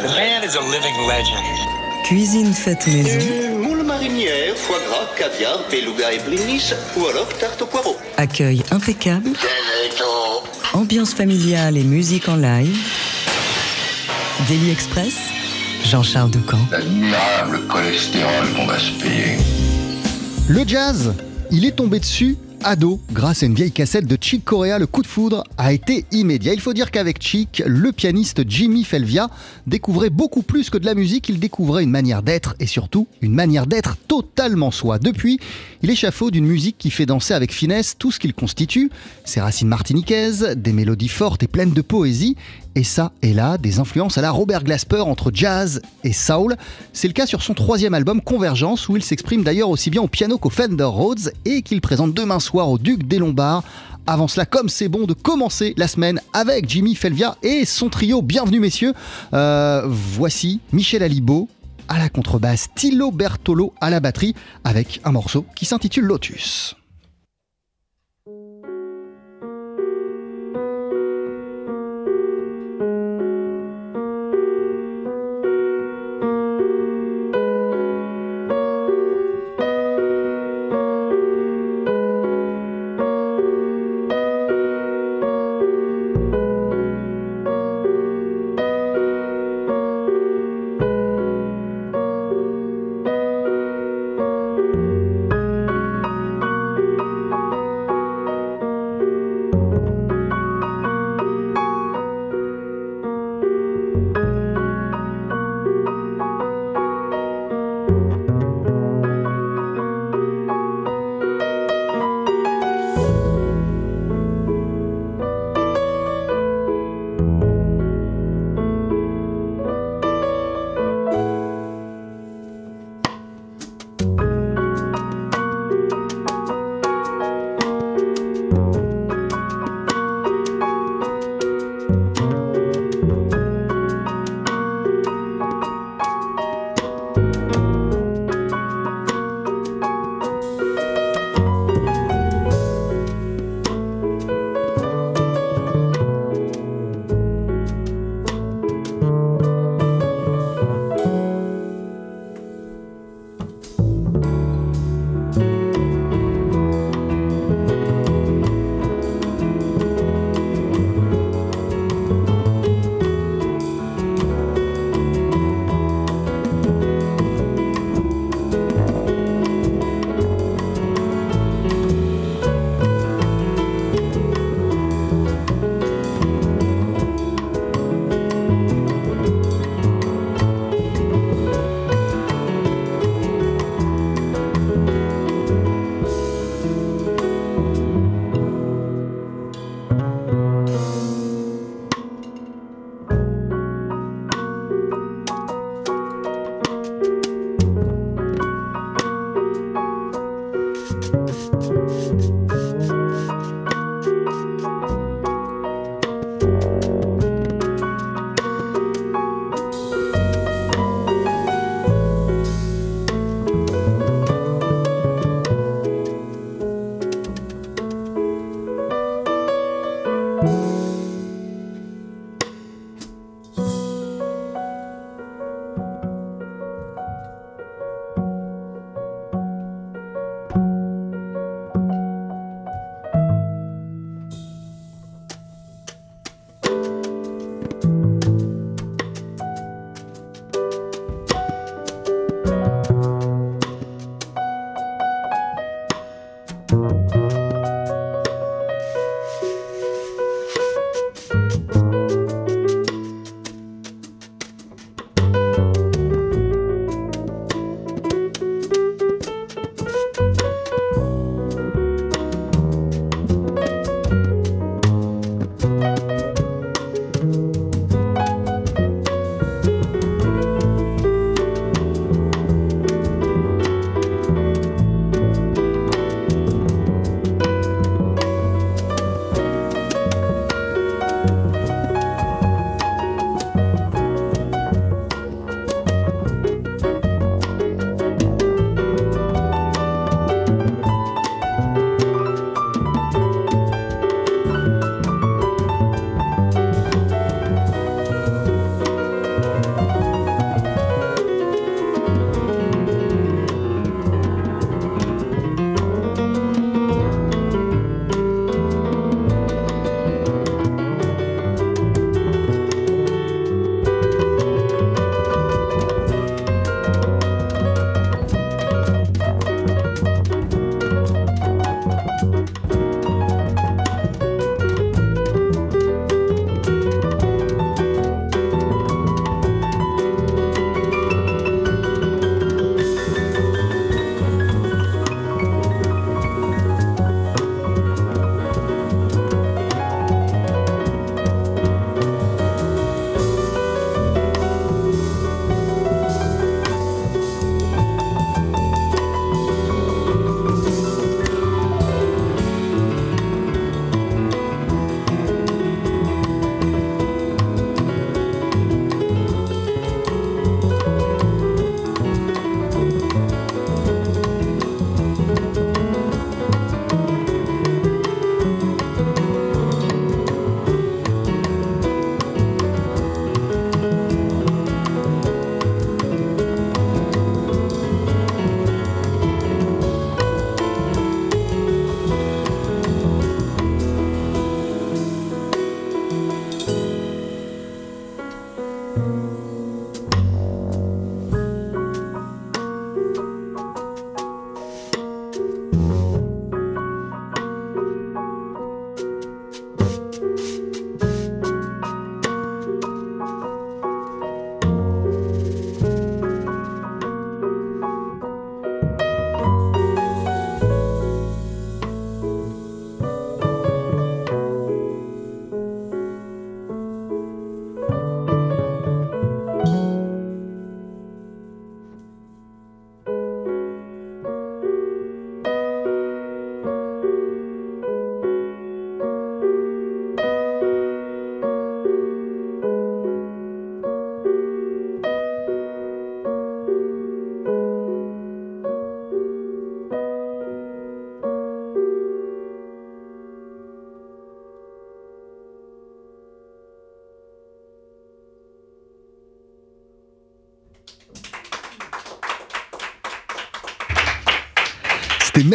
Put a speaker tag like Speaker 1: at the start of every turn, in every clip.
Speaker 1: The man is a living legend.
Speaker 2: Cuisine faite maison.
Speaker 3: Moule marinière, foie gras, caviar, beluga et blinis, ou alors tarte au poireau.
Speaker 2: Accueil impeccable. Ambiance familiale et musique en live. Daily Express. Jean-Charles Ducamp.
Speaker 4: L'admirable cholestérol qu'on va se payer.
Speaker 5: Le jazz, il est tombé dessus ado, grâce à une vieille cassette de Chick Corea, le coup de foudre a été immédiat. Il faut dire qu'avec Chick, le pianiste Jimmy Felvia découvrait beaucoup plus que de la musique, il découvrait une manière d'être et surtout une manière d'être totalement soi. Depuis, il échafaude d'une musique qui fait danser avec finesse tout ce qu'il constitue, ses racines martiniquaises, des mélodies fortes et pleines de poésie, et ça et là, des influences à la Robert Glasper entre jazz et soul. C'est le cas sur son troisième album Convergence, où il s'exprime d'ailleurs aussi bien au piano qu'au Fender Rhodes et qu'il présente demain soir au Duc des Lombards. Avant cela, comme c'est bon de commencer la semaine avec Jimmy Felvia et son trio. Bienvenue messieurs. Euh, voici Michel Alibo à la contrebasse, Tilo Bertolo à la batterie, avec un morceau qui s'intitule Lotus.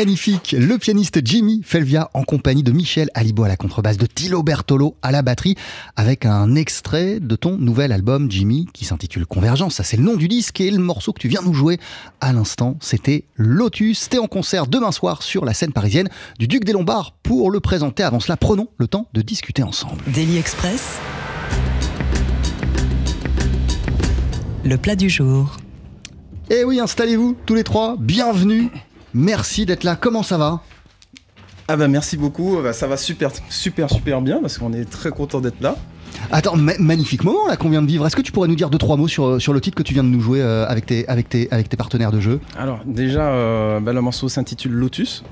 Speaker 5: Magnifique. Le pianiste Jimmy Felvia en compagnie de Michel Alibo à la contrebasse, de Tilo Bertolo à la batterie, avec un extrait de ton nouvel album Jimmy qui s'intitule Convergence. Ça, c'est le nom du disque et le morceau que tu viens nous jouer à l'instant, c'était Lotus. T'es en concert demain soir sur la scène parisienne du Duc des Lombards. Pour le présenter, avant cela, prenons le temps de discuter ensemble.
Speaker 2: Daily Express. Le plat du jour.
Speaker 5: Eh oui, installez-vous tous les trois. Bienvenue. Merci d'être là. Comment ça va?
Speaker 6: Ah bah merci beaucoup. Bah, ça va super, super, super bien parce qu'on est très content d'être là.
Speaker 5: Attends, ma- magnifique moment là qu'on vient de vivre. Est-ce que tu pourrais nous dire deux trois mots sur, sur le titre que tu viens de nous jouer euh, avec, tes, avec, tes, avec tes partenaires de jeu?
Speaker 6: Alors déjà, euh, bah, le morceau s'intitule Lotus.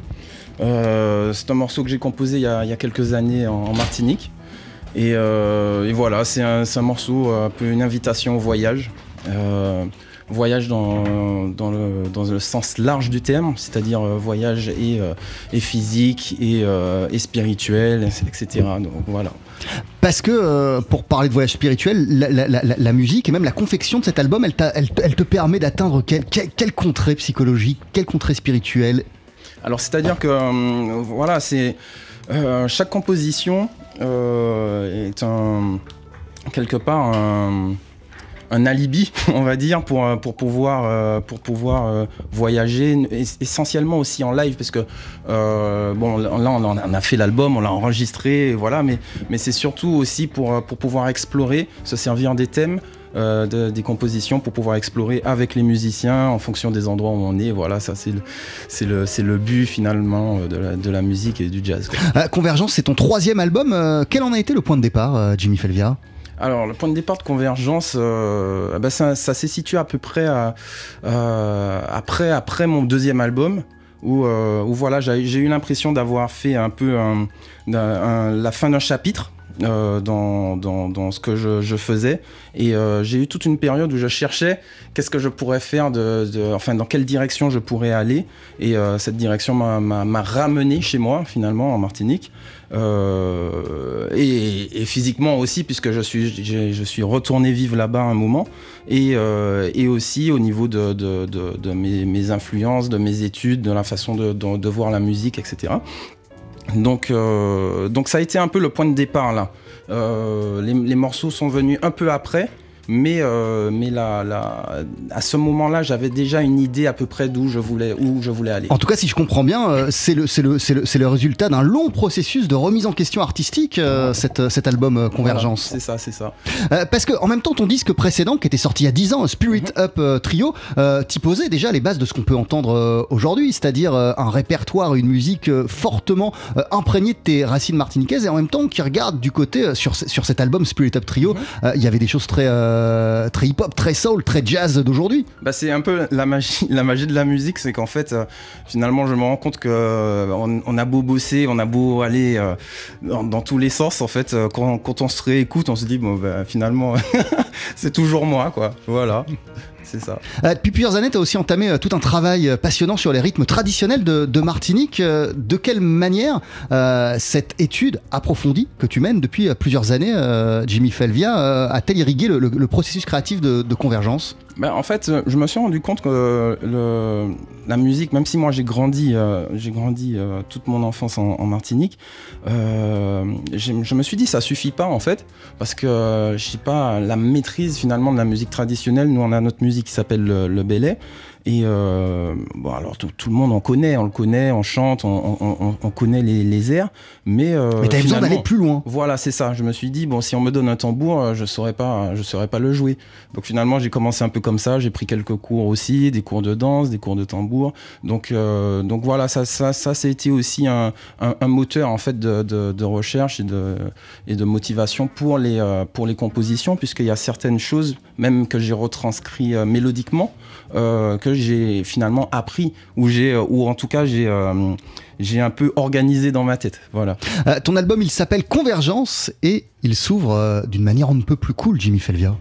Speaker 6: Euh, c'est un morceau que j'ai composé il y, a, il y a quelques années en, en Martinique. Et, et voilà, c'est un, morceau un peu une invitation au voyage. Voyage dans, dans, le, dans le sens large du terme, c'est-à-dire euh, voyage et, euh, et physique et, euh, et spirituel, etc. Donc voilà.
Speaker 5: Parce que euh, pour parler de voyage spirituel, la, la- la- la- la musique et même la confection de cet album, elle, te- elle te permet d'atteindre quel, quel, quel contrée psychologique, quel contrée spirituel?
Speaker 6: Alors c'est-à-dire que euh, voilà, c'est euh, chaque composition est un quelque part un, un alibi, on va dire, pour, euh, pouvoir, euh, euh, voyager, es- essentiellement aussi en live, parce que bon, là on a- fait l'album, on l'a enregistré, voilà, mais, c'est surtout aussi pour, pouvoir explorer, se servir des thèmes. de- des compositions pour pouvoir explorer avec les musiciens en fonction des endroits où on est. Voilà, ça c'est le, le, but finalement de la, musique et du jazz.
Speaker 5: Convergence, c'est ton troisième album. Quel en a été le point de départ, Jimmy Felvia?
Speaker 6: Alors, le point de départ de Convergence, euh, bah, ça, ça s'est situé à peu près euh, après, mon deuxième album. Où, euh, voilà, j'ai eu l'impression d'avoir fait un peu la fin d'un chapitre dans, ce que je, faisais. Et j'ai eu toute une période où je cherchais qu'est-ce que je pourrais faire, de, enfin dans quelle direction je pourrais aller. Et cette direction m'a ramené chez moi finalement en Martinique. Euh, et, physiquement aussi, puisque je suis, retourné vivre là-bas un moment, et, euh, aussi au niveau de, mes, influences, de mes études, de la façon de, voir la musique, etc. Donc, euh, donc ça a été un peu le point de départ là. Les morceaux sont venus un peu après, mais, euh, mais là, là, à ce moment-là, j'avais déjà une idée à peu près d'où je voulais, où je voulais aller.
Speaker 5: En tout cas, si je comprends bien, euh, c'est le, c'est le, c'est le, le résultat d'un long processus de remise en question artistique, euh, cet, cet album euh, Convergence.
Speaker 6: Voilà, c'est ça, c'est ça.
Speaker 5: Euh, parce que en même temps, ton disque précédent, qui était sorti il y a 10 ans, Spirit
Speaker 6: Mhm.
Speaker 5: Up euh, Trio, euh, t'y posais déjà les bases de ce qu'on peut entendre euh, aujourd'hui, c'est-à-dire euh, un répertoire, une musique euh, fortement euh, imprégnée de tes racines martiniquaises, et en même temps qui regarde du côté, euh, sur, sur cet album Spirit Up Trio,
Speaker 6: Mhm.
Speaker 5: euh, il y avait des choses très, euh, très hip-hop, très soul, très jazz d'aujourd'hui.
Speaker 6: Bah, c'est un peu la magie, la magie de la musique, c'est qu'en fait, euh, finalement, je me rends compte que euh, a beau bosser, on a beau aller dans, tous les sens, en fait, quand, quand on se réécoute, on se dit bon, bah, finalement, c'est toujours moi, quoi. Voilà, c'est.
Speaker 5: Euh, depuis plusieurs années, tu as aussi entamé euh, tout un travail euh, passionnant sur les rythmes traditionnels de, Martinique. De quelle manière cette étude approfondie que tu mènes depuis plusieurs années, Jimmy Felvia, a-t-elle irrigué le, processus créatif de convergence?
Speaker 6: Bah, en fait, euh, je me suis rendu compte que euh, la musique, même si moi j'ai grandi, euh, j'ai grandi toute mon enfance en, Martinique, je me suis dit ça suffit pas en fait, parce que je sais pas la maîtrise finalement de la musique traditionnelle. Nous on a notre musique qui s'appelle le, le belay. Et euh, bon, alors tout, tout le monde en connaît, on le connaît, on chante, on, on- on- on connaît les, les airs, mais euh,
Speaker 5: Mais tu besoin d'aller plus loin.
Speaker 6: voilà, c'est ça. Je me suis dit bon, si on me donne un tambour, euh, je saurais pas, je saurais pas le jouer. Donc finalement, j'ai commencé un peu comme ça. J'ai pris quelques cours aussi, des cours de danse, des cours de tambour. Donc euh, donc voilà, ça ça ça, ça a été aussi un, un, un moteur en fait de, de, de recherche et de et de motivation pour les euh, pour les compositions, puisqu'il y a certaines choses même que j'ai retranscrit euh, mélodiquement euh, que j'ai finalement appris ou euh, en tout cas j'ai j'ai un peu organisé dans ma tête. Voilà.
Speaker 5: Ton album, il s'appelle Convergence et il s'ouvre d'une manière on ne peut plus cool, Jimmy Felvia.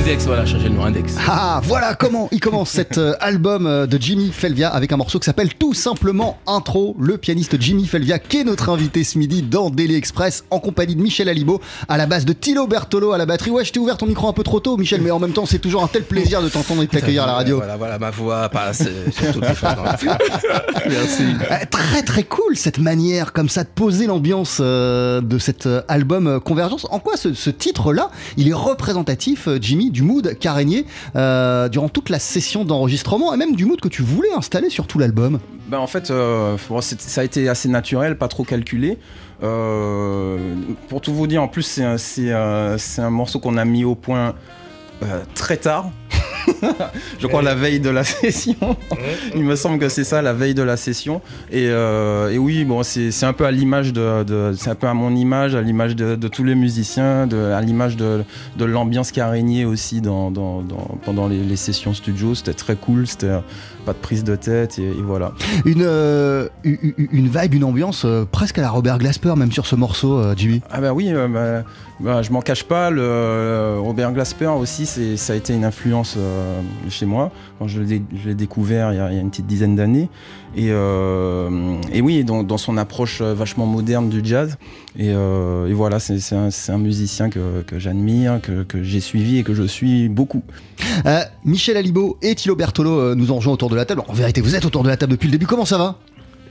Speaker 7: L'index, voilà, changer le nom, index.
Speaker 5: Ah, voilà comment il commence cet euh, album euh, de Jimmy Felvia avec un morceau qui s'appelle tout simplement Intro. Le pianiste Jimmy Felvia, qui est notre invité ce midi dans Daily Express, en compagnie de Michel Alibo, à la base de Tilo Bertolo à la batterie. Ouais, je t'ai ouvert ton micro un peu trop tôt, Michel, mais en même temps, c'est toujours un tel plaisir de t'entendre et de t'accueillir à la radio.
Speaker 7: Voilà, voilà, ma voix passe euh, sur toutes les fréquences. Merci.
Speaker 5: Très très cool cette manière comme ça de poser l'ambiance euh, de cet euh, album Convergence. En quoi ce, ce titre-là, il est représentatif, euh, Du mood qu'a régné euh, durant toute la session d'enregistrement et même du mood que tu voulais installer sur tout l'album
Speaker 6: Ben, en fait, euh, ça a été assez naturel, pas trop calculé. Euh, pour tout vous dire, en plus, c'est un, morceau qu'on a mis au point très tard. Je crois la veille de la session. Il me semble que c'est ça, la veille de la session. Et, euh, et oui, bon, c'est un peu à l'image de, de- c'est un peu à mon image, à l'image de, de tous les musiciens, de, à l'image de, de l'ambiance qui a régné aussi dans, dans- dans- pendant les, les sessions studio. C'était très cool, c'était pas de prise de tête et, et voilà.
Speaker 5: une, euh, une vibe, une ambiance euh, presque à la Robert Glasper, même sur ce morceau, euh, Jimmy.
Speaker 6: Ah bah oui, euh, bah, bah, je m'en cache pas, le, euh, Robert Glasper aussi, ça a été une influence euh, chez moi quand je l'ai découvert il y, a, il y a une petite dizaine d'années. Et, euh, et oui, dans, dans son approche euh, vachement moderne du jazz. Et, euh, et voilà, c'est un, un musicien que, j'admire, que, j'ai suivi et que je suis beaucoup.
Speaker 5: Euh, Michel Alibo et Thilo Bertolo nous ont rejoints autour de la table. En vérité, vous êtes autour de la table depuis le début. Comment ça va?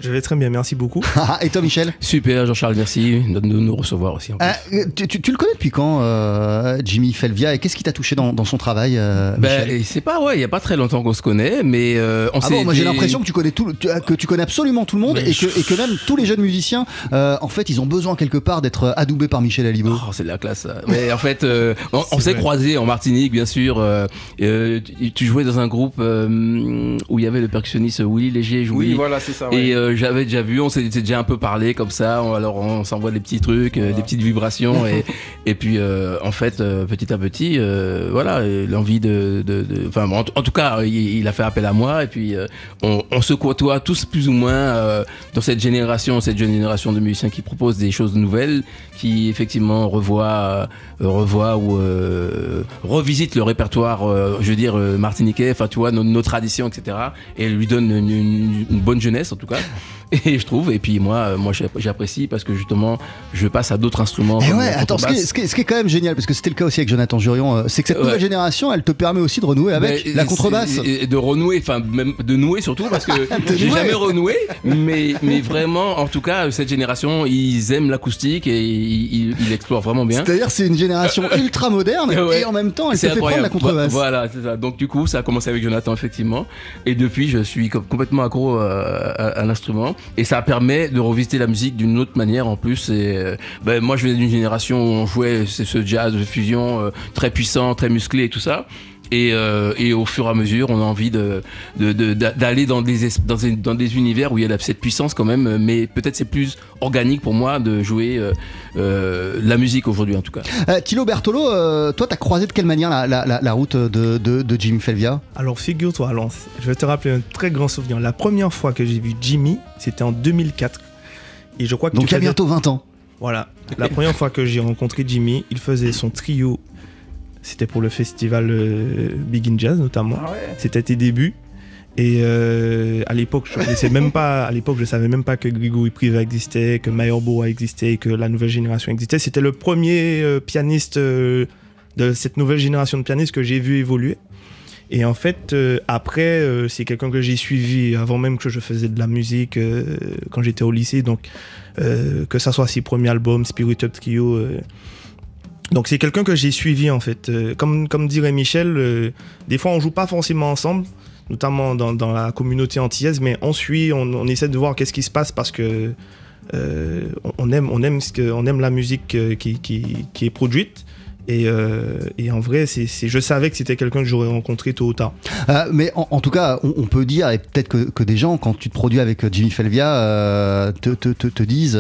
Speaker 8: Je vais très bien, merci beaucoup.
Speaker 5: Et toi, Michel?
Speaker 7: Super, Jean-Charles, merci de nous, recevoir aussi. en.
Speaker 5: Euh, tu, tu- tu le connais depuis quand, euh, Jimmy Felvia? Et qu'est-ce qui t'a touché dans, dans son travail, euh,
Speaker 7: Ben, c'est pas, ouais, il y a pas très longtemps qu'on se connaît, mais euh, on
Speaker 5: Ah bon, moi j'ai l'impression que tu connais tout, que tu connais absolument tout le monde et que, et que même tous les jeunes musiciens, euh, en fait, ils ont besoin quelque part d'être adoubés par Michel Alibo.
Speaker 7: Oh, c'est de la classe. ça. Mais en fait, euh, on, s'est croisés en Martinique, bien sûr. euh, euh, tu, jouais dans un groupe euh, où il y avait le percussionniste Willy Léger. jouait.
Speaker 6: Oui, voilà, c'est ça. ouais.
Speaker 7: Et euh, j'avais déjà vu, on s'est déjà un peu parlé comme ça. on- alors on s'envoie des petits trucs, euh, des petites vibrations. et, et puis euh, en fait, euh, petit à petit, euh, voilà, l'envie de. de- de- Enfin, bon, en, en tout cas, il, il a fait appel à moi. Et puis euh, on, on se côtoie tous plus ou moins euh, dans cette génération, cette jeune génération de musiciens qui proposent des choses nouvelles, qui effectivement revoient, euh, revoient ou euh, revisitent le répertoire, euh, je veux dire, euh, martiniquais, enfin tu vois, nos, nos traditions, etc. Et lui donnent une, une- une bonne jeunesse en tout cas. Et je trouve, et puis moi, euh, moi j'apprécie parce que justement, je passe à d'autres instruments.
Speaker 5: Et ouais, attends, ce qui, est,
Speaker 7: contrebasse.
Speaker 5: ce qui est- ce qui est quand même génial, parce que c'était le cas aussi avec Jonathan Jurion, euh, c'est que cette
Speaker 7: Ouais.
Speaker 5: nouvelle génération, elle te permet aussi de renouer avec
Speaker 7: Mais,
Speaker 5: la contrebasse.
Speaker 7: Et, de renouer, enfin même de nouer surtout parce que j'ai jamais renoué, mais, mais vraiment, en tout cas, cette génération, ils aiment l'acoustique et ils, ils- l'explorent vraiment bien.
Speaker 5: C'est-à-dire, c'est une génération ultra moderne
Speaker 7: Ouais.
Speaker 5: et en même temps, elle
Speaker 7: C'est
Speaker 5: fait prendre la contrebasse.
Speaker 7: Vo- Voilà, c'est ça. Donc du coup, ça a commencé avec Jonathan effectivement, et depuis, je suis com- complètement accro euh, à, à l'instrument, et ça permet de revisiter la musique d'une autre manière en plus. Euh, ben, moi, je venais d'une génération où on jouait ce ce jazz de fusion euh, très puissant, très musclé et tout ça. Et, euh, et au fur et à mesure, on a envie de de- de- d'a- d'aller dans des es- dans, des- dans des univers où il y a la- cette puissance quand même, mais peut-être c'est plus organique pour moi de jouer euh, euh, la musique aujourd'hui en tout cas.
Speaker 5: Euh, Thilo Bertolo, euh, toi, t'as croisé de quelle manière la, la- la- la route de, de- de Jimmy Felvia?
Speaker 8: Alors figure-toi, je vais te rappeler un très grand souvenir. La première fois que j'ai vu Jimmy, c'était en 2004. Et je crois que
Speaker 5: Donc,
Speaker 8: tu
Speaker 5: il y a bientôt 20 ans.
Speaker 8: Voilà. La première fois que j'ai rencontré Jimmy, il faisait son trio. C'était pour le festival euh, Big in Jazz notamment.
Speaker 6: Ah ouais.
Speaker 8: C'était tes débuts. Et euh, à l'époque, je connaissais même pas. À l'époque, je savais même pas que Grigory Priva existait, que Meyerbeau existait, que la nouvelle génération existait. C'était le premier euh, pianiste euh, de cette nouvelle génération de pianistes que j'ai vu évoluer. Et en fait, après, c'est quelqu'un que j'ai suivi avant même que je faisais de la musique quand j'étais au lycée. Donc, que ça soit ses premiers albums, Spirit Up Trio. Donc, c'est quelqu'un que j'ai suivi en fait. Euh, comme, dirait Michel, euh, des fois on joue pas forcément ensemble, notamment dans, la communauté antillaise, mais on suit, on, essaie de voir qu'est-ce qui se passe parce que euh, on- aime, la musique qui est produite. Et, euh, et en vrai, c'est je savais que c'était quelqu'un que j'aurais rencontré tôt ou tard.
Speaker 5: Euh, mais en, en tout cas, on, on peut dire, et peut-être que, que des gens, quand tu te produis avec euh, Jimmy Felvia, euh, te, te- te- te disent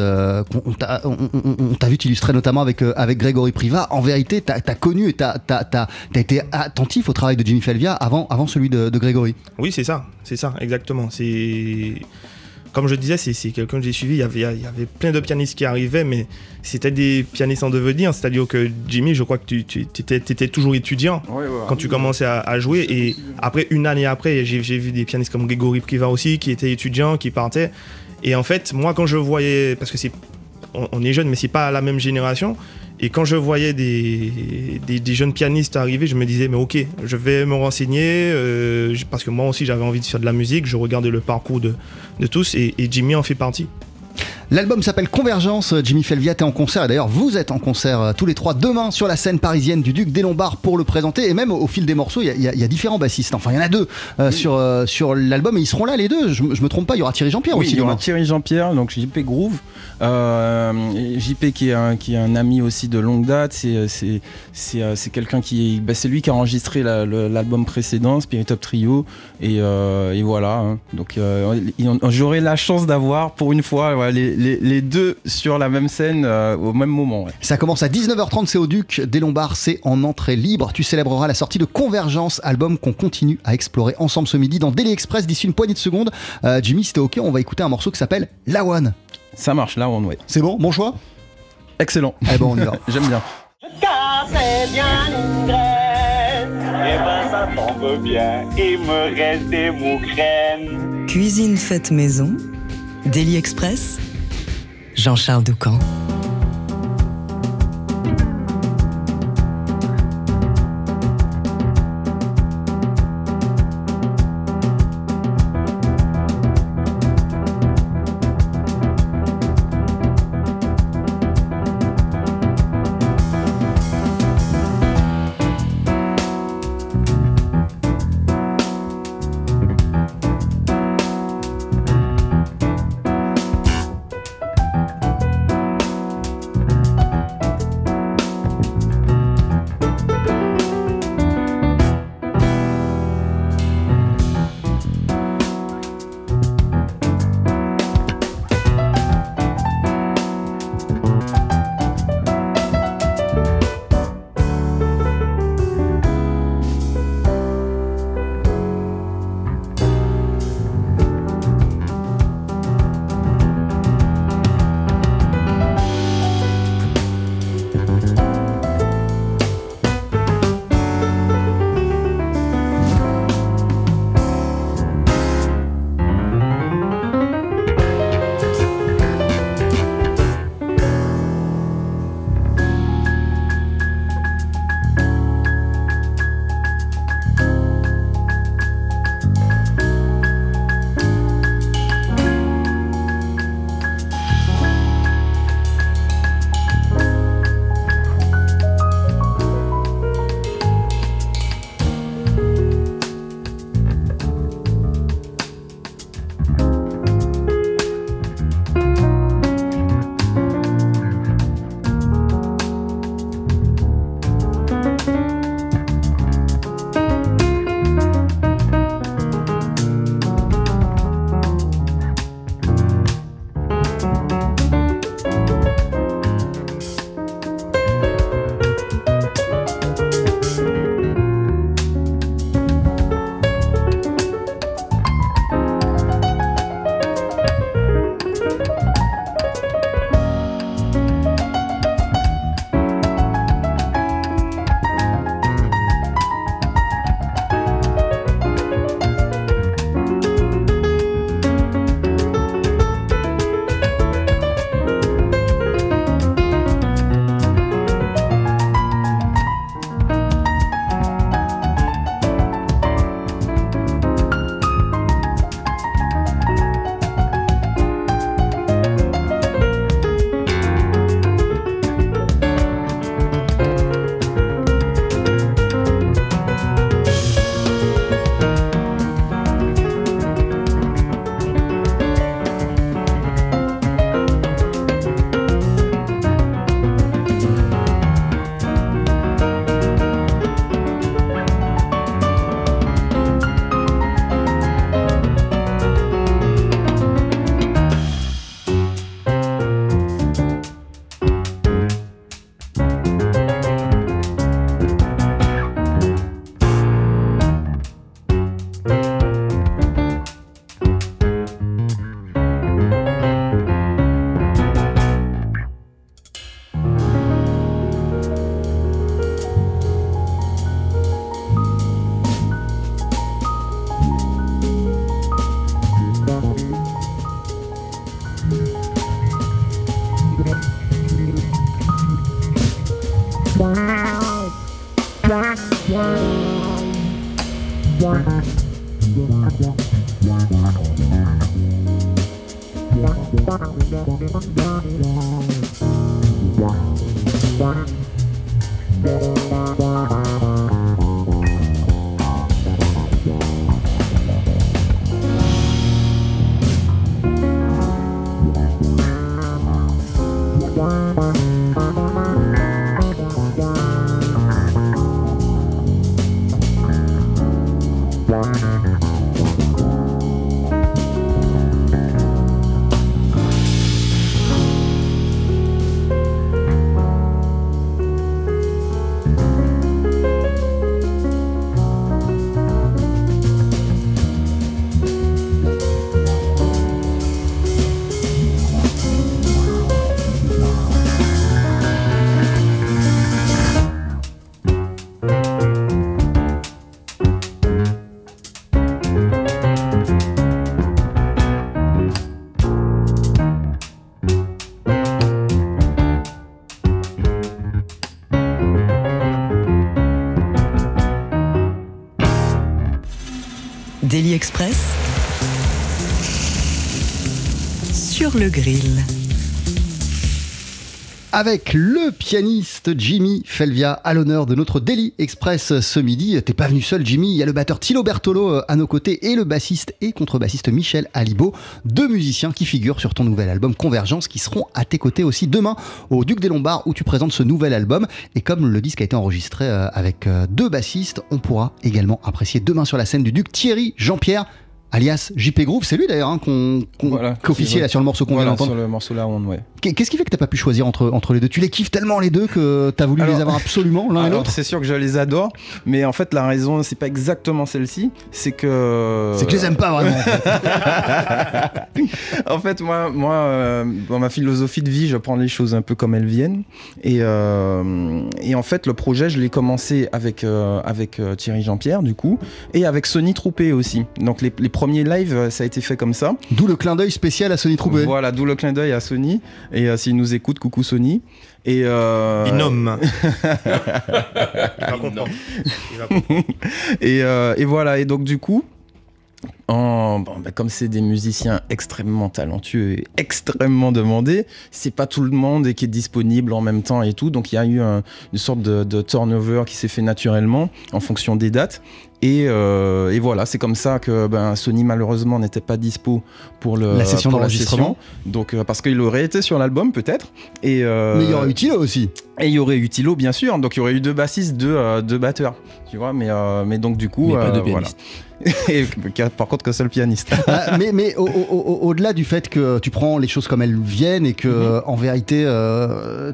Speaker 5: qu'on on t'a on- t'a vu t'illustrer notamment avec, avec Grégory Priva. En vérité, t'as as connu et t'as as, été attentif au travail de Jimmy Felvia avant, avant celui de, de Grégory.
Speaker 8: Oui, c'est ça, c'est ça, exactement. C'est comme je disais, c'est quelqu'un que j'ai suivi. Il y, avait, il y avait plein de pianistes qui arrivaient, mais c'était des pianistes en devenir. C'est-à-dire que Jimmy, je crois que tu, tu étais, étais toujours étudiant quand tu commençais à, à jouer. Et après, une année après, j'ai j'ai vu des pianistes comme Grégory Priva aussi, qui étaient étudiants, qui partaient. Et en fait, moi, quand je voyais, parce que c'est, on, on est jeune, mais c'est pas la même génération. Et quand je voyais des, des, jeunes pianistes arriver, je me disais, mais ok, je vais me renseigner, euh, parce que moi aussi j'avais envie de faire de la musique, je regardais le parcours de, de tous, et Jimmy en fait partie.
Speaker 5: L'album s'appelle Convergence. Jimmy Felviat est en concert. Et d'ailleurs, vous êtes en concert euh, tous les trois demain sur la scène parisienne du Duc des Lombards pour le présenter. Et même au, fil des morceaux, il y a, y y différents bassistes. Enfin, il y en a deux euh, sur, euh, sur l'album et ils seront là les deux. Je, me- je me trompe pas, il y aura Thierry Jean-Pierre
Speaker 6: Oui,
Speaker 5: aussi
Speaker 6: il y aura
Speaker 5: demain.
Speaker 6: Thierry Jean-Pierre, donc JP Groove. Euh, JP qui est, un, qui est un ami aussi de longue date, c'est, c'est, c'est, c'est quelqu'un qui bah, c'est lui qui a enregistré la- le- l'album précédent, Spirit Up Trio, et, et voilà. hein. Donc j'aurai la chance d'avoir pour une fois les, les- les deux sur la même scène euh, au même moment. ouais.
Speaker 5: Ça commence à 19h30, c'est au Duc des Lombards, c'est en entrée libre. Tu célébreras la sortie de Convergence, album qu'on continue à explorer ensemble ce midi dans Daily Express d'ici une poignée de secondes. Euh, Jimmy, c'était ok, on va écouter un morceau qui s'appelle La One.
Speaker 6: Ça marche là, on ouais.
Speaker 5: C'est bon, bon choix?
Speaker 6: Excellent.
Speaker 5: Eh ben on y va.
Speaker 6: J'aime bien.
Speaker 9: cassais bien une graine. Et ben ça tombe bien, il me reste des mougraines.
Speaker 2: Cuisine faite maison. Daily Express. Jean-Charles Doucan. Grill.
Speaker 5: Avec le pianiste Jimmy Felvia à l'honneur de notre Daily Express ce midi. T'es pas venu seul, Jimmy. Il y a le batteur Thilo Bertolo euh, à nos côtés et le bassiste et contrebassiste Michel Alibo. Deux musiciens qui figurent sur ton nouvel album Convergence qui seront à tes côtés aussi demain au Duc des Lombards où tu présentes ce nouvel album. Et comme le disque a été enregistré euh, avec euh, deux bassistes, on pourra également apprécier demain sur la scène du Duc Thierry Jean-Pierre alias JP Groove, c'est lui d'ailleurs hein, qu'on qu'on
Speaker 6: Voilà,
Speaker 5: qu'officier là sur le morceau qu'on
Speaker 6: Voilà,
Speaker 5: vient d'entendre.
Speaker 6: sur le morceau là, on, ouais.
Speaker 5: Qu'est- Qu'est-ce qui fait que t'as pas pu choisir entre, entre les deux? Tu les kiffes tellement les deux que t'as voulu
Speaker 6: Alors-
Speaker 5: les avoir absolument l'un et l'autre?
Speaker 6: c'est sûr que je les adore, mais en fait, la raison, c'est pas exactement celle-ci, c'est que.
Speaker 5: C'est que je les aime pas vraiment. en fait.
Speaker 6: moi, moi euh, dans ma philosophie de vie, je prends les choses un peu comme elles viennent. Et, euh, et en fait, le projet, je l'ai commencé avec, euh, avec Thierry Jean-Pierre, du coup, et avec Sony Troupé aussi. Donc, les, les premiers lives, ça a été fait comme ça.
Speaker 5: D'où le clin d'œil spécial à Sony Troubé.
Speaker 6: Voilà, d'où le clin d'œil à Sony. Et euh, s'ils nous écoutent, coucou Sony. Et euh,
Speaker 8: Il nomme. Il va comprendre. Il va comprendre.
Speaker 6: et, euh, et voilà, et donc du coup, en, bon, bah, comme c'est des musiciens extrêmement talentueux et extrêmement demandés, c'est pas tout le monde et qui est disponible en même temps et tout. Donc il y a eu un- une sorte de, de turnover qui s'est fait naturellement en fonction des dates. Et, euh, et voilà, c'est comme ça que ben, Sony malheureusement n'était pas dispo pour le
Speaker 5: La session d'enregistrement.
Speaker 6: Donc euh, parce qu'il aurait été sur l'album peut-être. Et euh,
Speaker 5: Mais il y aurait eu Thilo aussi.
Speaker 6: et il y aurait eu Thilo, bien sûr. Donc il y aurait eu deux bassistes, deux, deux batteurs. Tu vois, mais, mais donc du coup.
Speaker 7: Mais pas de
Speaker 6: voilà. Et par contre qu'un seul pianiste.
Speaker 5: Ah, mais mais au- au- au- au-delà du fait que tu prends les choses comme elles viennent et que
Speaker 6: Mhm.
Speaker 5: en vérité euh,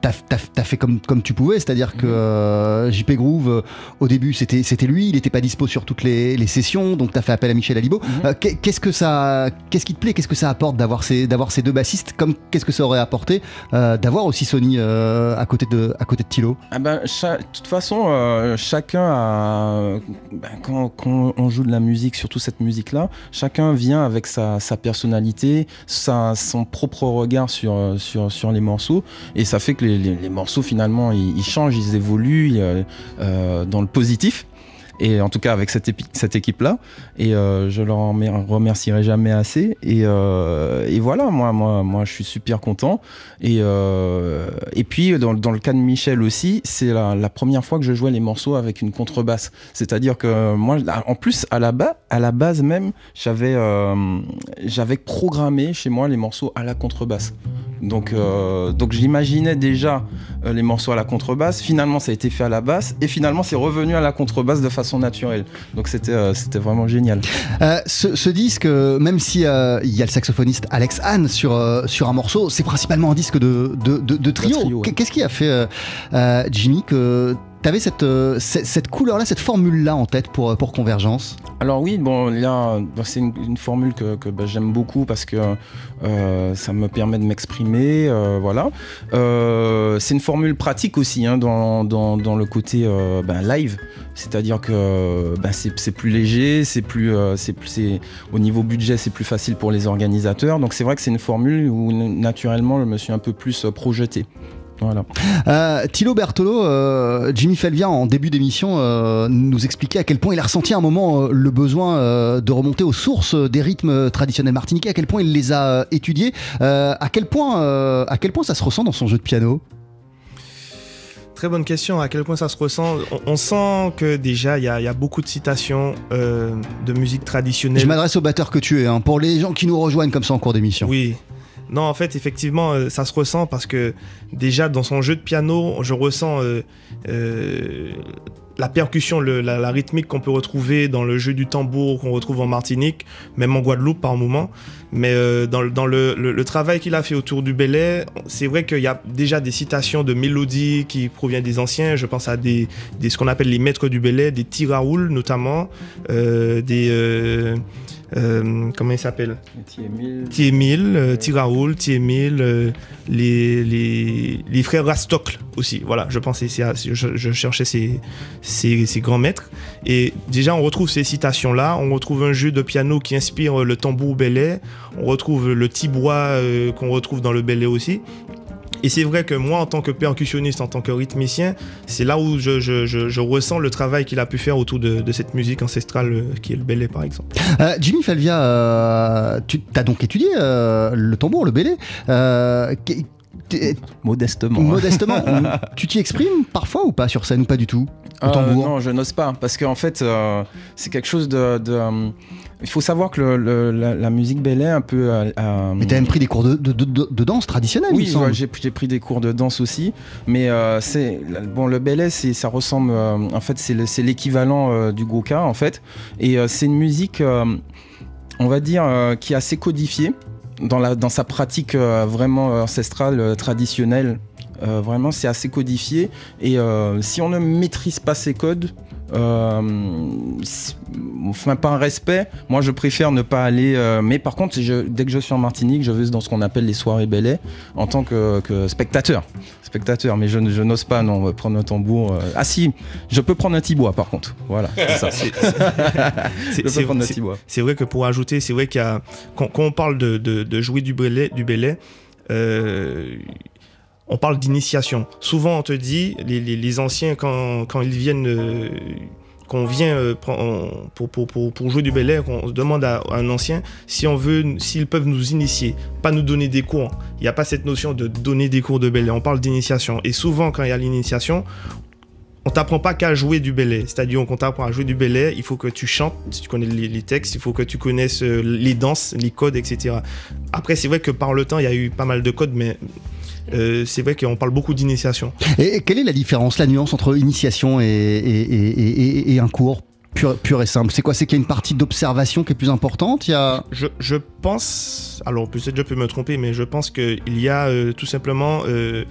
Speaker 5: t'as fait comme, comme tu pouvais, c'est-à-dire que
Speaker 6: Mhm.
Speaker 5: euh, JP Groove euh, au début c'était lui, il n'était pas dispo sur toutes les, les sessions, donc t'as fait appel à Michel Alibo.
Speaker 6: Mhm.
Speaker 5: Euh, qu'est- qu'est-ce que ça, qu'est-ce qui te plaît, qu'est-ce que ça apporte d'avoir ces d'avoir ces deux bassistes, comme qu'est-ce que ça aurait apporté d'avoir aussi Sony à côté de à côté de Thilo?
Speaker 6: Ah ben, de toute façon, chacun a. ben, quand, quand on joue de la musique, surtout cette musique-là, chacun vient avec sa, sa personnalité, sa, son propre regard sur, sur, sur les morceaux. Et ça fait que les, morceaux, finalement, ils, changent, ils évoluent euh, dans le positif. Et en tout cas avec cette, équipe-là. Et euh, je leur remercierai jamais assez. Et, euh, et voilà, moi, moi, moi, je suis super content. Et, euh, puis, dans, le cas de Michel aussi, c'est la, première fois que je jouais les morceaux avec une contrebasse. C'est-à-dire que moi, en plus, à la, bas, à la base même, j'avais j'avais programmé chez moi les morceaux à la contrebasse. Donc, donc j'imaginais déjà les morceaux à la contrebasse. Finalement, ça a été fait à la basse. Et finalement, c'est revenu à la contrebasse de façon naturelle. Donc, c'était euh, c'était vraiment génial.
Speaker 5: Euh, ce, ce disque, euh, même si euh, il y a le saxophoniste Alex Hahn sur, euh, sur un morceau, c'est principalement un disque de, de, de- de trio.
Speaker 6: trio, ouais.
Speaker 5: Qu'est-ce qui a fait, euh, euh, Jimmy, que tu avais cette, euh, cette, couleur-là, cette formule-là en tête pour, euh, pour Convergence?
Speaker 6: Alors oui, bon, là, bah, c'est une, formule que, bah, j'aime beaucoup parce que euh, ça me permet de m'exprimer, voilà. C'est une formule pratique aussi hein, dans, dans, le côté ben, live, c'est-à-dire que c'est plus léger, c'est plus, c'est au niveau budget, c'est plus facile pour les organisateurs. Donc c'est vrai que c'est une formule où naturellement, je me suis un peu plus projeté. Voilà.
Speaker 5: Euh, Thilo Bertolo, euh, Jimmy Felvia, en début d'émission, euh, nous expliquait à quel point il a ressenti à un moment le besoin de remonter aux sources des rythmes traditionnels martiniquais, à quel point il les a étudiés, à, quel point, à quel point ça se ressent dans son jeu de piano?
Speaker 8: Très bonne question. À quel point ça se ressent? On, on sent que déjà, il y, a- il y a beaucoup de citations de musique traditionnelle.
Speaker 5: Je m'adresse au batteur que tu es, hein, pour les gens qui nous rejoignent comme ça en cours d'émission.
Speaker 8: Oui. Non, en fait, effectivement, euh, ça se ressent parce que déjà dans son jeu de piano, je ressens euh, euh, la percussion, la, rythmique qu'on peut retrouver dans le jeu du tambour qu'on retrouve en Martinique, même en Guadeloupe par moment. Mais dans, le- travail qu'il a fait autour du belay, c'est vrai qu'il y a déjà des citations de mélodies qui proviennent des anciens. Je pense à des, ce qu'on appelle les maîtres du belay, des tiraouls notamment, des euh, euh, comment il s'appelle? Thiémil, euh, Tiraoul, Thiémil, euh, les, les, les frères Rastocle aussi. Voilà, je pensais, je, je cherchais ces, ces, ces grands maîtres. Et déjà, on retrouve ces citations-là. On retrouve un jeu de piano qui inspire le tambour belay. On retrouve le tibois euh, qu'on retrouve dans le belay aussi. Et c'est vrai que moi, en tant que percussionniste, en tant que rythmicien, c'est là où je, je- je- je ressens le travail qu'il a pu faire autour de, de cette musique ancestrale euh, qui est le belay, par exemple.
Speaker 5: Euh, Jimmy Falvia, euh, tu as donc étudié euh, le tambour, le. Euh, t'es-
Speaker 6: Modestement. hein.
Speaker 5: modestement, tu t'y exprimes parfois ou pas sur scène ou pas du tout au
Speaker 6: Euh,
Speaker 5: tambour?
Speaker 6: non, je n'ose pas, parce qu'en fait, euh, c'est quelque chose de... de, euh, il faut savoir que le- le- la, la musique belay, un peu... euh, euh,
Speaker 5: Mais t'as même pris des cours de, de- de- de- danse traditionnelle,
Speaker 6: Oui, ouais, j'ai pris des cours de danse aussi, mais euh, c'est bon le belay, c'est ça ressemble euh, en fait c'est le- c'est l'équivalent du goka en fait, et c'est une musique, on va dire, qui est assez codifiée dans la dans sa pratique vraiment ancestrale traditionnelle. Vraiment, c'est assez codifié, et si on ne maîtrise pas ces codes. Euh, si- enfin, par respect, moi je préfère ne pas aller. euh, mais par contre, je- dès que je suis en Martinique, je vais dans ce qu'on appelle les soirées belay en tant que, que spectateur. Spectateur, mais je, n'ose pas non prendre un tambour. euh. Ah si, je peux prendre un tibois par contre. Voilà, c'est un
Speaker 8: vrai que pour ajouter, c'est vrai qu'il y a quand, quand on parle de, de- de jouer du belay, du belay, euh, on parle d'initiation. Souvent, on te dit les, les- anciens quand, quand ils viennent, euh, quand on vient euh, on- pour, pour, pour, jouer du belay, on se demande à, un ancien si on veut, s'ils peuvent nous initier, pas nous donner des cours. Il n'y a pas cette notion de donner des cours de belay. On parle d'initiation. Et souvent, quand il y a l'initiation, on t'apprend pas qu'à jouer du belay. C'est-à-dire qu'on t'apprend à jouer du belay, il faut que tu chantes, si tu connais les, les textes, il faut que tu connaisses euh, les danses, les codes, etc. Après, c'est vrai que par le temps, il y a eu pas mal de codes, mais euh, c'est vrai qu'on parle beaucoup d'initiation.
Speaker 5: Et quelle est la différence, la nuance entre initiation et, et- et- et- et un cours pur, pur et simple? C'est quoi? C'est qu'il y a une partie d'observation qui est plus importante? Il y a...
Speaker 8: Je, je pense, alors peut-être je peux me tromper, mais je pense qu'il y a euh, tout simplement euh,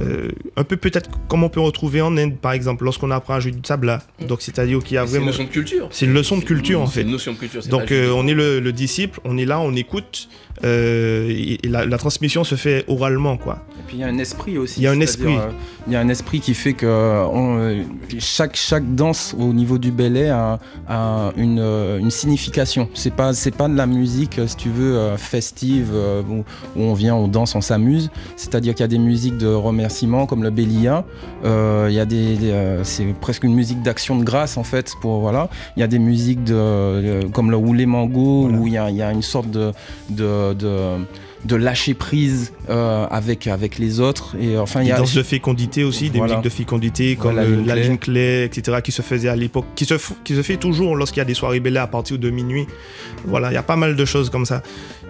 Speaker 8: euh, un peu peut-être comme on peut retrouver en Inde, par exemple, lorsqu'on apprend à jouer du tabla. Donc c'est-à-dire qu'il y a
Speaker 7: C'est une notion de culture.
Speaker 8: C'est une leçon de culture en
Speaker 7: C'est
Speaker 8: fait.
Speaker 7: une notion de culture. c'est
Speaker 8: Donc euh, on est le, le disciple, on est là, on écoute, euh, et, et la, la transmission se fait oralement quoi.
Speaker 6: Et puis il y a un esprit aussi.
Speaker 8: Il y a un esprit.
Speaker 6: euh, il y a un esprit qui fait que on, chaque, chaque danse au niveau du belay a, a une, une signification. C'est pas, c'est pas de la musique, si tu veux, festive, où, où on vient, on danse, on s'amuse. C'est-à-dire qu'il y a des musiques de comme le Bélia. Euh, il y a des, des, euh, c'est presque une musique d'action de grâce en fait. Pour, voilà. Il y a des musiques de, de- comme le Oulé Mango
Speaker 8: Voilà.
Speaker 6: où il y a, il y a une sorte de, de, de de lâcher prise euh, avec avec les autres et enfin il y a
Speaker 8: danses de fécondité aussi, des musiques de fécondité comme
Speaker 6: Voilà,
Speaker 8: euh, la
Speaker 6: clé,
Speaker 8: etc. qui se faisait à l'époque, qui se, qui se fait toujours lorsqu'il y a des soirées belles à partir de minuit. Voilà, il y a pas mal de choses comme ça.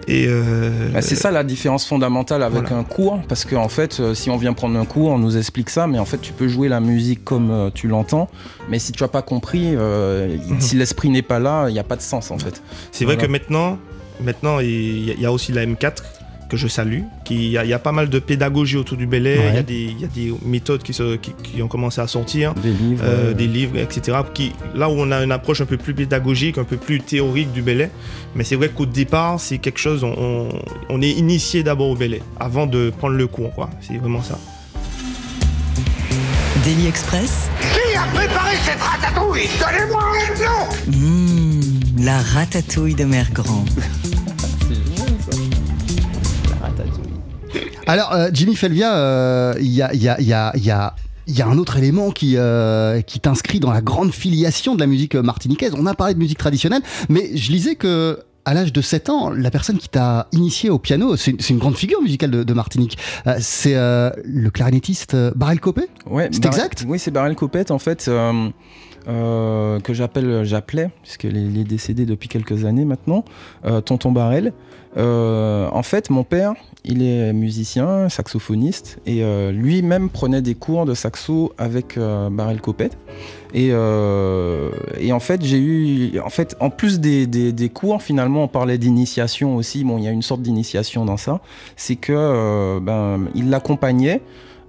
Speaker 8: Et euh,
Speaker 6: Bah, c'est ça la différence fondamentale avec
Speaker 8: Voilà.
Speaker 6: un cours, parce qu'en fait, euh, si on vient prendre un cours, on nous explique ça, mais en fait, tu peux jouer la musique comme euh, tu l'entends, mais si tu as pas compris, euh,
Speaker 8: Mhm.
Speaker 6: si l'esprit n'est pas là, il n'y a pas de sens en fait.
Speaker 8: C'est vrai que maintenant, maintenant il y a aussi la M4 que je salue. Qui, il, y a, il y a pas mal de pédagogie autour du belay.
Speaker 5: Ouais.
Speaker 8: Il y a des- il y, a des méthodes qui, se, qui, qui ont commencé à sortir.
Speaker 6: Des livres.
Speaker 8: euh,
Speaker 6: euh,
Speaker 8: des livres, etc. Qui, là où on a une approche un peu plus pédagogique, un peu plus théorique du belay. Mais c'est vrai qu'au départ, c'est quelque chose, on, on, on est initié d'abord au belay, avant de prendre le cours. quoi. C'est vraiment ça.
Speaker 2: Daily Express.
Speaker 9: Qui a préparé cette ratatouille? Donnez-moi un nom
Speaker 2: Mmh, la ratatouille de Mère Grand.
Speaker 5: Alors, euh, Jimmy Felvia, euh, il y, a, y, a, y, a, y a- il y a un autre élément qui, euh, qui t'inscrit dans la grande filiation de la musique martiniquaise. On a parlé de musique traditionnelle, mais je lisais que à l'âge de 7 ans, la personne qui t'a initié au piano, c'est une grande figure musicale de, de Martinique. Euh, c'est euh, le clarinettiste euh, Barrel Copé
Speaker 6: Ouais,
Speaker 5: C'est exact?
Speaker 6: Oui, c'est Barrel Copette, en fait, euh, euh, que j'appelle, j'appelais, puisqu'il est, il est décédé depuis quelques années maintenant, euh, Tonton Barrel. Euh, en fait, mon père, il est musicien, saxophoniste, et euh, lui-même prenait des cours de saxo avec euh, Barrel Copette. Et, euh, et en fait, j'ai eu, en fait, en plus des, des- des cours, finalement, on parlait d'initiation aussi. Bon, il y a une sorte d'initiation dans ça. C'est que, ben, il l'accompagnait.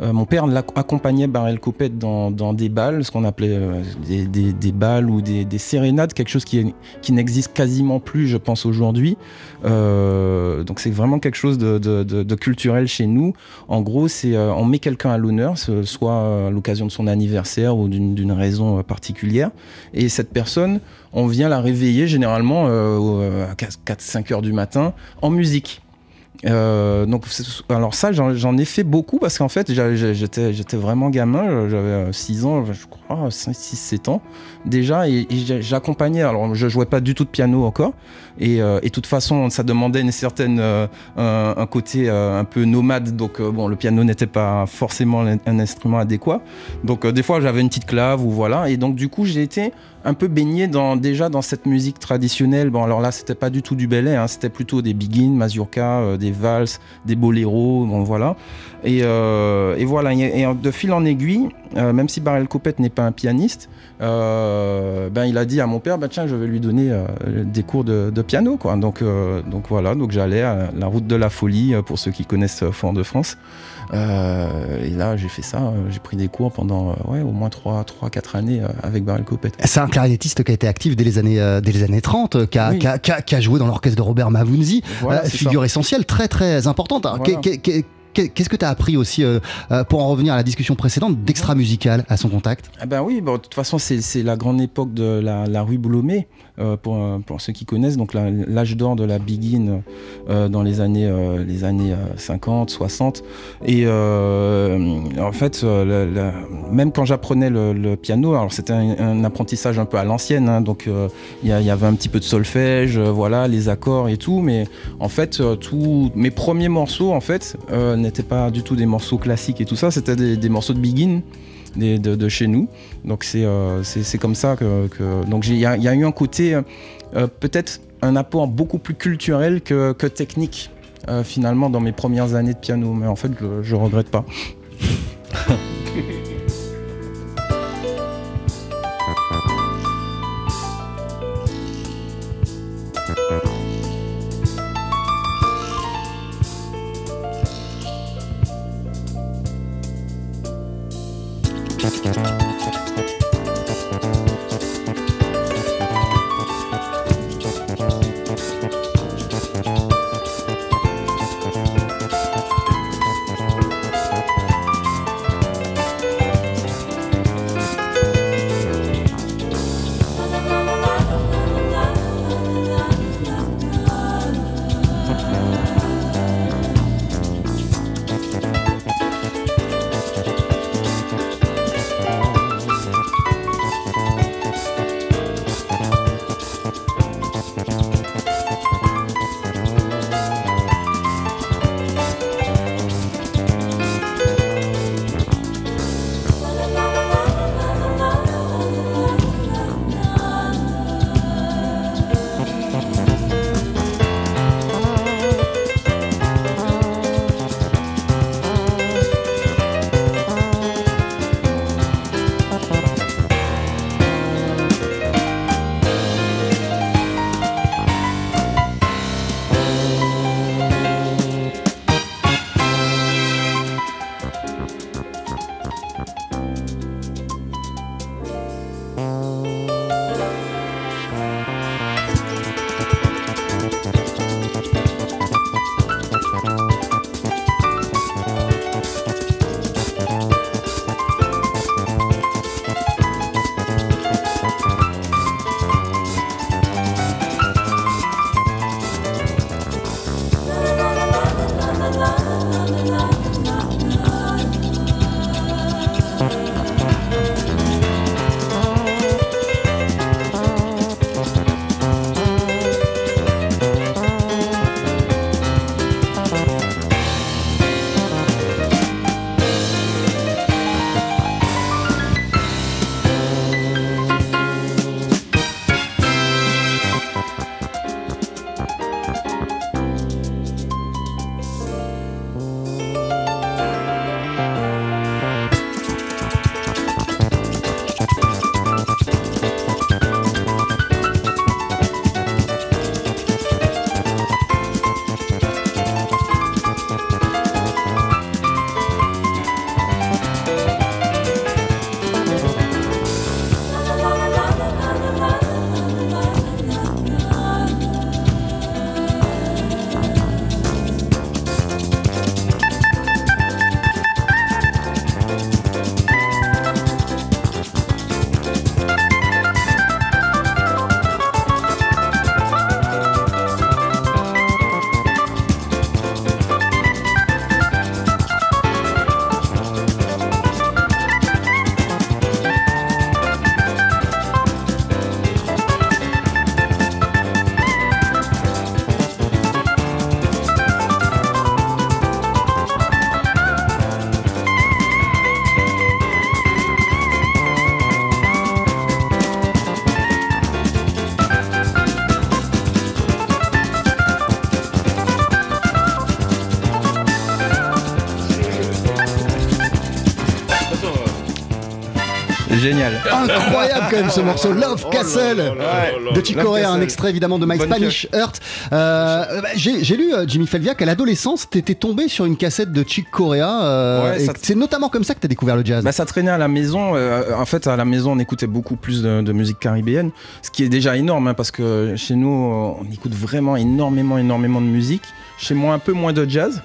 Speaker 6: Euh, mon père accompagnait Barrel Copette dans, dans des balles, ce qu'on appelait euh, des, des, balles ou des, des sérénades, quelque chose qui, n'existe quasiment plus, je pense, aujourd'hui. Euh, donc c'est vraiment quelque chose de, culturel chez nous. En gros, c'est on met quelqu'un à l'honneur, soit à l'occasion de son anniversaire ou d'une raison particulière. Et cette personne, on vient la réveiller généralement à 4-5 heures du matin en musique. Euh, donc, alors ça, j'en ai fait beaucoup parce qu'en fait, j'étais vraiment gamin, j'avais 6 ans, je crois, 6-7 ans déjà, et, et j'a- j'accompagnais. Alors, je jouais pas du tout de piano encore, et, euh, toute façon, ça demandait une certaine, euh, un, côté euh, un peu nomade, donc euh, bon, le piano n'était pas forcément un, instrument adéquat. Donc, des fois, j'avais une petite clave ou voilà, et donc du coup, j'ai été un peu baigné dans, déjà dans cette musique traditionnelle. Bon, alors là, c'était pas du tout du ballet, hein, c'était plutôt des begins, mazurka, euh, des valses, des boléros, bon voilà. Et, voilà, et, de fil en aiguille, même si Barrel Copette n'est pas un pianiste, ben il a dit à mon père, ben tiens, je vais lui donner des cours de, de piano, quoi. Donc, euh, donc voilà, donc j'allais à la route de la folie, euh, pour ceux qui connaissent euh, Fort de France. Euh, et là, j'ai fait ça, j'ai pris des cours pendant ouais, au moins 3-4 années avec Barrel Copette.
Speaker 5: C'est un clarinettiste qui a été actif dès les années, euh, dès les années 30, euh, qui a,
Speaker 6: Oui.
Speaker 5: qui a- qui a- qui a joué dans l'orchestre de Robert Mavunzi,
Speaker 6: Voilà,
Speaker 5: figure essentielle, très très importante. Qu'est- Qu'est-ce que tu as appris aussi, euh, euh, pour en revenir à la discussion précédente, d'extra musical à son contact?
Speaker 6: Ah ben oui, bon, de toute façon, c'est la grande époque de la, rue Boulomé, euh, pour, ceux qui connaissent, donc l'âge d'or de la begin euh, dans les années, les années euh, 50, 60. Et en fait, même quand j'apprenais le, piano, alors c'était un, apprentissage un peu à l'ancienne, hein, donc il y, avait un petit peu de solfège, voilà, les accords et tout, mais en fait, tous mes premiers morceaux, en fait, n'étaient pas du tout des morceaux classiques et tout ça, c'était des, morceaux de begin de, de chez nous. Donc c'est euh, comme ça que, donc il y, a eu un côté euh, euh, peut-être un apport beaucoup plus culturel que, que technique finalement dans mes premières années de piano, mais en fait je, je regrette pas. Génial.
Speaker 5: Incroyable quand même ce morceau, Love Castle de Chick Corea, un extrait évidemment de My
Speaker 6: Bonne
Speaker 5: Spanish Heart. Euh, bah, J'ai lu euh, Jimmy Felvia qu'à l'adolescence, t'étais tombé sur une cassette de Chick Corea. euh,
Speaker 6: Ouais,
Speaker 5: c'est notamment comme ça que t'as découvert le jazz.
Speaker 6: Bah, ça traînait à la maison. euh, en fait, à la maison, on écoutait beaucoup plus de, de musique caribéenne, ce qui est déjà énorme, hein, parce que chez nous, on écoute vraiment énormément, énormément de musique. Chez moi, un peu moins de jazz.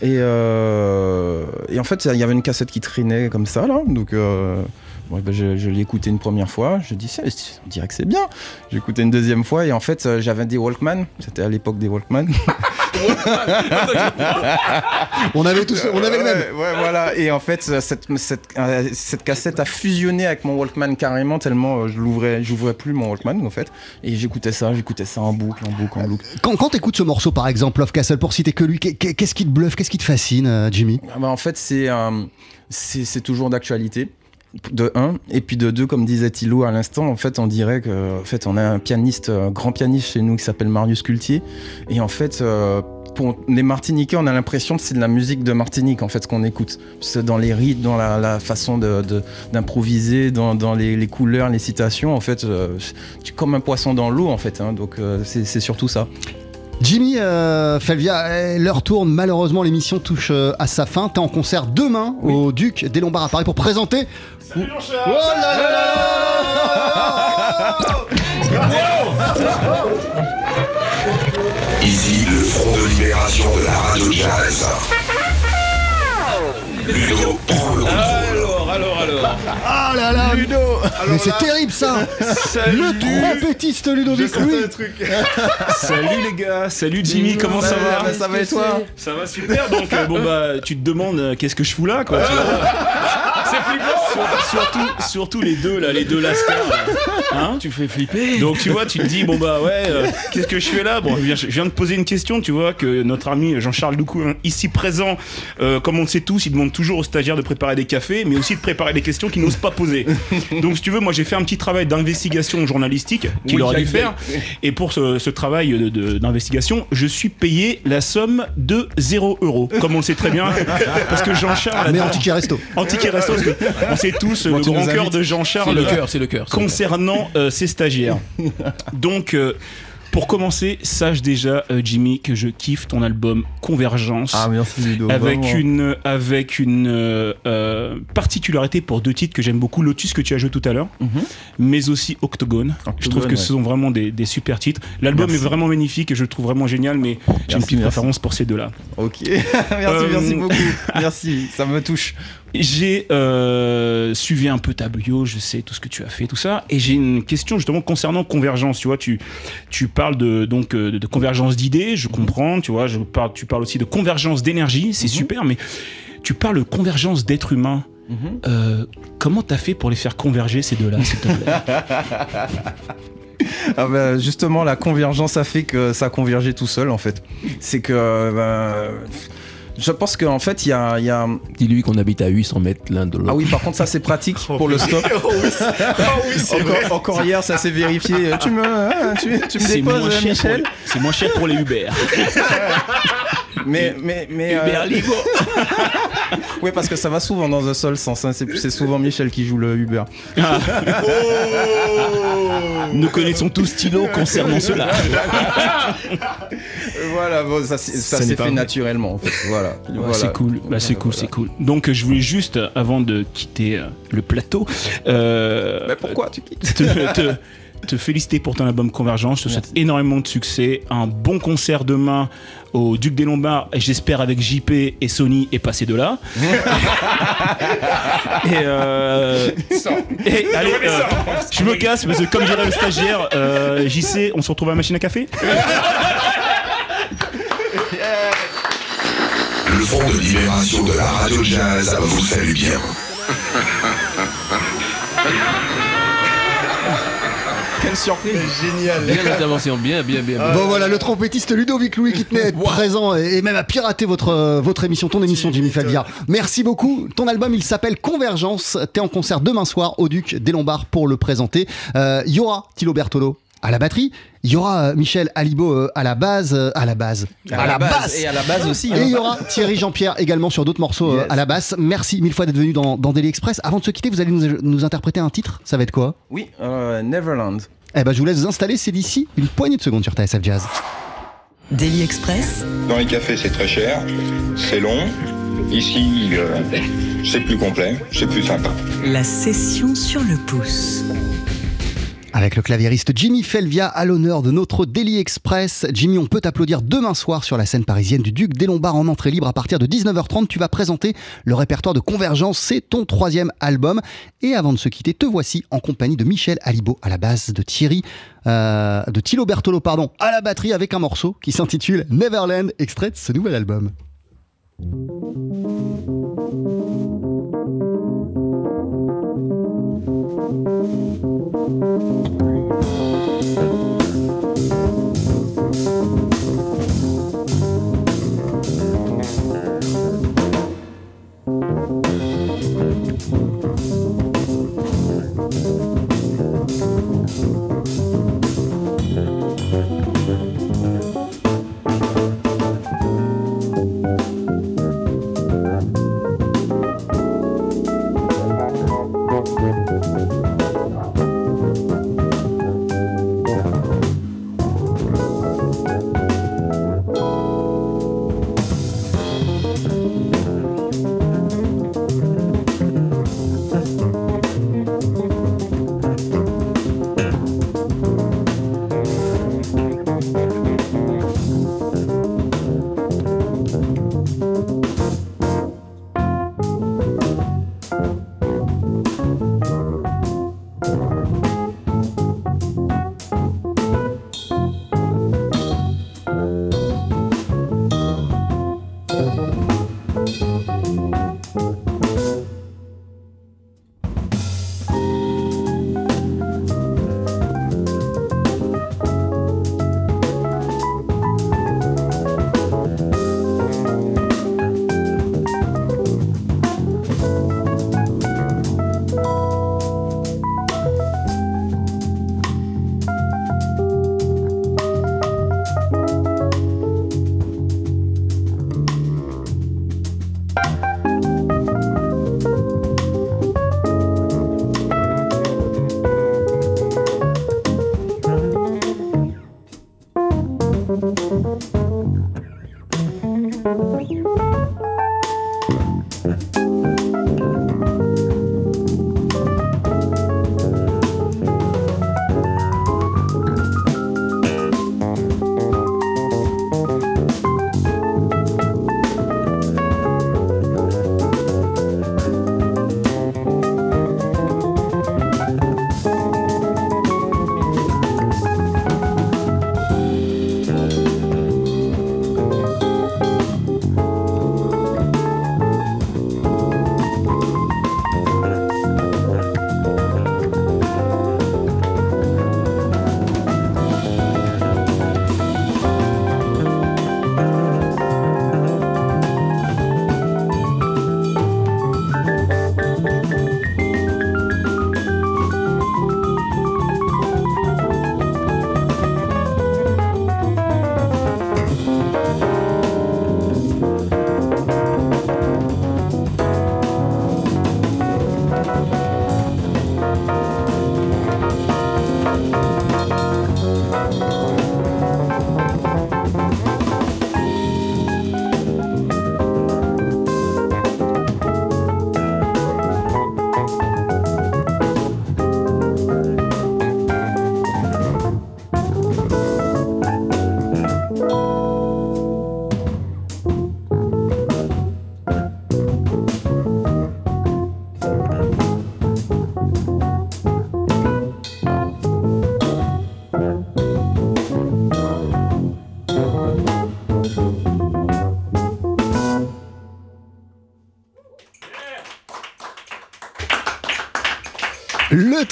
Speaker 6: Et, euh, et en fait, il y avait une cassette qui traînait comme ça, là. Donc, euh, bon, bah, je, je l'ai écouté une première fois. Je dis, on dirait que c'est bien. J'ai écouté une deuxième fois. Et en fait, euh, j'avais des Walkman. C'était à l'époque des Walkman.
Speaker 5: on avait tous, on avait le même.
Speaker 6: Ouais, ouais, voilà. Et en fait, euh, cette, cette, euh, cette cassette a fusionné avec mon Walkman carrément, tellement je l'ouvrais, j'ouvrais plus mon Walkman en fait. Et j'écoutais ça, j'écoutais ça en boucle, en boucle, en boucle.
Speaker 5: Quand, quand t'écoutes ce morceau par exemple, Love Castle, pour citer que lui, qu'est- qu'est-ce qui te bluffe, qu'est-ce qui te fascine, Jimmy?
Speaker 6: Ah bah, en fait, c'est toujours d'actualité. De un, et puis de deux, comme disait Thilo à l'instant, en fait, on dirait que, en fait, on a un pianiste, grand pianiste chez nous qui s'appelle Marius Cultier, et en fait, euh, pour les Martiniquais, on a l'impression que c'est de la musique de Martinique, en fait, qu'on écoute. C'est dans les rythmes, dans la, façon d'improviser, dans, les, couleurs, les citations, en fait, euh, comme un poisson dans l'eau, en fait, hein, donc euh, c'est surtout ça.
Speaker 5: Jimmy euh, Felvia, eh, l'heure tourne, malheureusement l'émission touche euh, à sa fin. T'es en concert demain au Duc des Lombards à Paris pour présenter. Oh là là là
Speaker 4: Ici, le front de libération de la radio jazz. Ludo prend le
Speaker 10: Alors,
Speaker 5: Ah là là
Speaker 6: Ludo
Speaker 5: Mais c'est terrible ça Le trompettiste Ludovic Louis
Speaker 10: Salut les gars, salut Jimmy, comment ça va
Speaker 6: Bah, Ça va et toi
Speaker 10: Ça va super, donc euh, bon bah tu te demandes euh, qu'est-ce que je fous là quoi. tu vois. C'est flippant Sur- surtout, surtout les deux là, les deux lascars. là. Hein
Speaker 7: Tu fais flipper.
Speaker 10: Donc tu vois, tu te dis bon bah ouais, euh, qu'est-ce que je fais là? Bon, je viens, je viens de poser une question, tu vois que notre ami Jean-Charles Doucou hein, ici présent, euh, comme on le sait tous, il demande toujours aux stagiaires de préparer des cafés, mais aussi de préparer des questions qu'ils n'osent pas poser. Donc si tu veux, moi j'ai fait un petit travail d'investigation journalistique qu'il
Speaker 6: Oui,
Speaker 10: aurait dû faire, et pour ce, ce travail de- de- d'investigation, je suis payé la somme de 0 euros, comme on le sait très bien, parce que Jean-Charles
Speaker 5: Mais
Speaker 10: adore-
Speaker 5: en ticket resto.
Speaker 10: Resto, parce que on sait tous
Speaker 6: Bon,
Speaker 10: le grand cœur de Jean-Charles
Speaker 7: c'est le cœur. c'est le cœur.
Speaker 10: concernant euh, ses stagiaires. Donc, euh, pour commencer, sache déjà, euh, Jimmy, que je kiffe ton album Convergence.
Speaker 6: Ah, merci Ludo.
Speaker 10: avec
Speaker 6: vraiment.
Speaker 10: une, avec une euh, euh, particularité pour deux titres que j'aime beaucoup, Lotus que tu as joué tout à l'heure,
Speaker 6: Mhm.
Speaker 10: mais aussi Octogone. je trouve que
Speaker 6: ouais.
Speaker 10: ce sont vraiment des, des super titres. L'album est vraiment magnifique et je le trouve vraiment génial, mais j'ai une petite
Speaker 6: merci.
Speaker 10: préférence pour ces deux-là.
Speaker 6: Ok, merci,
Speaker 10: Euh,
Speaker 6: merci beaucoup. Merci, ça me touche.
Speaker 10: J'ai euh, suivi un peu ta bio, je sais tout ce que tu as fait, tout ça, et j'ai une question justement concernant convergence. Tu vois, tu tu parles de donc euh, de, de convergence d'idées, je comprends. Tu vois, je parle, tu parles aussi de convergence d'énergie, c'est super, mais tu parles de convergence d'êtres humains. Euh, comment t'as fait pour les faire converger ces deux-là, s'il te plaît?
Speaker 6: Ah bah, justement, la convergence a fait que ça a convergé tout seul en fait. C'est que. euh, je pense qu'en fait, il y a. il y a-
Speaker 7: Dis-lui qu'on habite à 800 mètres l'un de l'autre.
Speaker 6: Ah oui, par contre, ça c'est pratique pour le stop. encore, encore hier, ça s'est vérifié. Tu me, hein, tu, tu me déposes, Michel
Speaker 10: les- c'est moins cher pour les Uber.
Speaker 6: Mais, mais, mais. euh,
Speaker 10: Uber Ligo.
Speaker 6: oui, parce que ça va souvent dans un seul sens. hein. C'est c'est souvent Michel qui joue le Uber.
Speaker 10: Nous connaissons tous Stylo concernant cela.
Speaker 6: Voilà, bon, ça, s'est- ça fait naturellement. En fait. Voilà.
Speaker 10: C'est cool, bah, c'est cool, c'est cool. Donc je voulais juste, avant de quitter euh, le plateau, euh,
Speaker 6: Mais pourquoi tu quittes
Speaker 10: te, te- te féliciter pour ton album Convergence. Je te souhaite énormément de succès, un bon concert demain au Duc des Lombards, et j'espère avec JP et Sony et passer de là. et, euh, et allez, euh, je me casse parce que comme dirait le stagiaire, euh, JC, on se retrouve à la machine à café.
Speaker 4: Le front de libération de la radio jazz vous salue bien.
Speaker 6: Quelle surprise
Speaker 5: Génial
Speaker 7: Bien l'intervention, bien, bien, bien. bien.
Speaker 5: Bon voilà, le trompettiste Ludovic Louis qui tenait à être présent et et même à pirater votre, euh, votre émission, ton émission Jimmy Falvia. Merci beaucoup. Ton album il s'appelle Convergence. T'es en concert demain soir au Duc des Lombards pour le présenter. Euh, Il y aura Thilo Bertolo à la batterie. Il y aura euh, Michel Alibo euh, à la base, euh, à la base,
Speaker 6: À la base, et à la base aussi,
Speaker 5: Et
Speaker 6: hein.
Speaker 5: il y aura Thierry Jean-Pierre également sur d'autres morceaux euh,
Speaker 6: Yes.
Speaker 5: à la basse. Merci mille fois d'être venu dans, dans Daily Express. Avant de se quitter, vous allez nous, nous interpréter un titre. Ça va être quoi?
Speaker 6: Oui, euh, Neverland.
Speaker 5: Eh ben, je vous laisse vous installer. C'est d'ici une poignée de secondes sur TSF Jazz.
Speaker 2: Daily Express,
Speaker 11: Dans les cafés, c'est très cher, c'est long. Ici, euh, c'est plus complet, c'est plus sympa.
Speaker 2: la session sur le pouce.
Speaker 5: Avec le claviériste Jimmy Felvia à l'honneur de notre Daily Express. Jimmy, on peut t'applaudir demain soir sur la scène parisienne du Duc des Lombards en entrée libre à partir de 19h30. Tu vas présenter le répertoire de Convergence. C'est ton troisième album. Et avant de se quitter, te voici en compagnie de Michel Alibo à la base, de Thierry, euh, de Thilo Bertolo, pardon, à la batterie avec un morceau qui s'intitule Neverland, extrait de ce nouvel album.
Speaker 9: Neverland.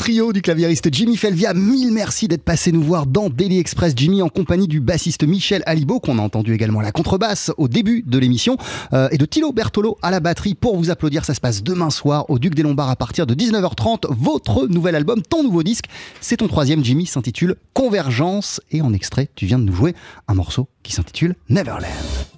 Speaker 5: Trio du claviériste Jimmy Felvia, mille merci d'être passé nous voir dans Daily Express. Jimmy en compagnie du bassiste Michel Alibo, qu'on a entendu également à la contrebasse au début de l'émission, euh, et de Thilo Bertolo à la batterie pour vous applaudir. Ça se passe demain soir au Duc des Lombards à partir de 19h30. Votre nouvel album, ton nouveau disque, c'est ton troisième, Jimmy, s'intitule Convergence. Et en extrait, tu viens de nous jouer un morceau qui s'intitule Neverland.